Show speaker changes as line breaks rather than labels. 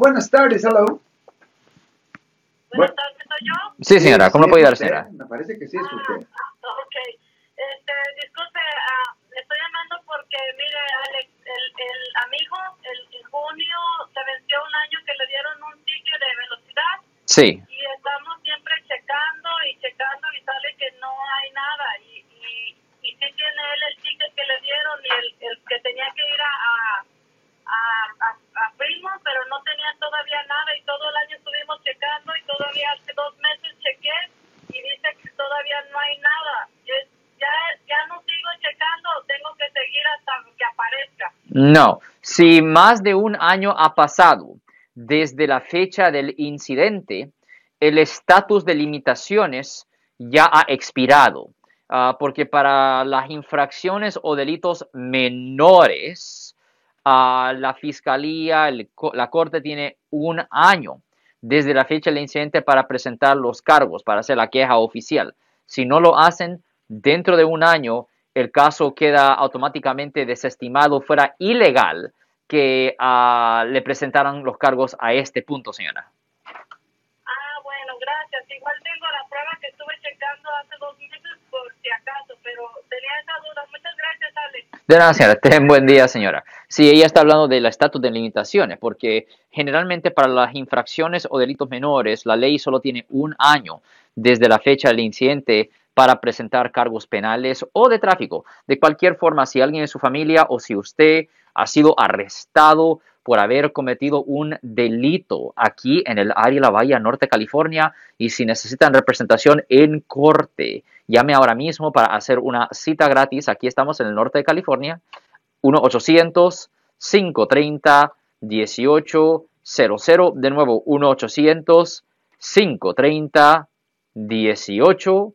Buenas tardes, hello.
Buenas tardes, ¿soy yo?
Sí, señora, ¿cómo le puedo ayudar, señora?
Me parece que sí es usted.
Ah, ok. Este, disculpe, ah, le estoy llamando porque, mire, Alex, el, el amigo, el, en junio se venció un año que le dieron un ticket de velocidad
Sí.
y estamos siempre checando y checando y sale que no hay nada. Y, y, y sí tiene él el ticket que le dieron y el, el que tenía que ir a, a, a, a, a Fremont, pero no tenía todavía nada y todo el año estuvimos checando y todavía hace dos meses chequé y dice que todavía no hay nada. Es- ya, ya no sigo checando, tengo que seguir hasta que aparezca.
No, si más de un año ha pasado desde la fecha del incidente, el estatus de limitaciones ya ha expirado, Ah, porque para las infracciones o delitos menores, ah, la fiscalía, el la corte tiene un año desde la fecha del incidente para presentar los cargos, para hacer la queja oficial. Si no lo hacen dentro de un año, el caso queda automáticamente desestimado, fuera ilegal que ah, le presentaran los cargos a este punto, señora.
Ah, bueno, gracias. Igual tengo la prueba que estuve checando hace dos meses por si acaso, pero tenía esa duda. Muchas gracias, Alex.
De nada, señora. Ten buen día, señora. Sí, ella está hablando del estatus de limitaciones, porque generalmente para las infracciones o delitos menores, la ley solo tiene un año desde la fecha del incidente para presentar cargos penales o de tráfico. De cualquier forma, si alguien en su familia o si usted ha sido arrestado por haber cometido un delito aquí en el área de la Bahía Norte, California, y si necesitan representación en corte, llame ahora mismo para hacer una cita gratis. Aquí estamos en el norte de California. 1-800-530-1800. De nuevo, 1-800-530-1800,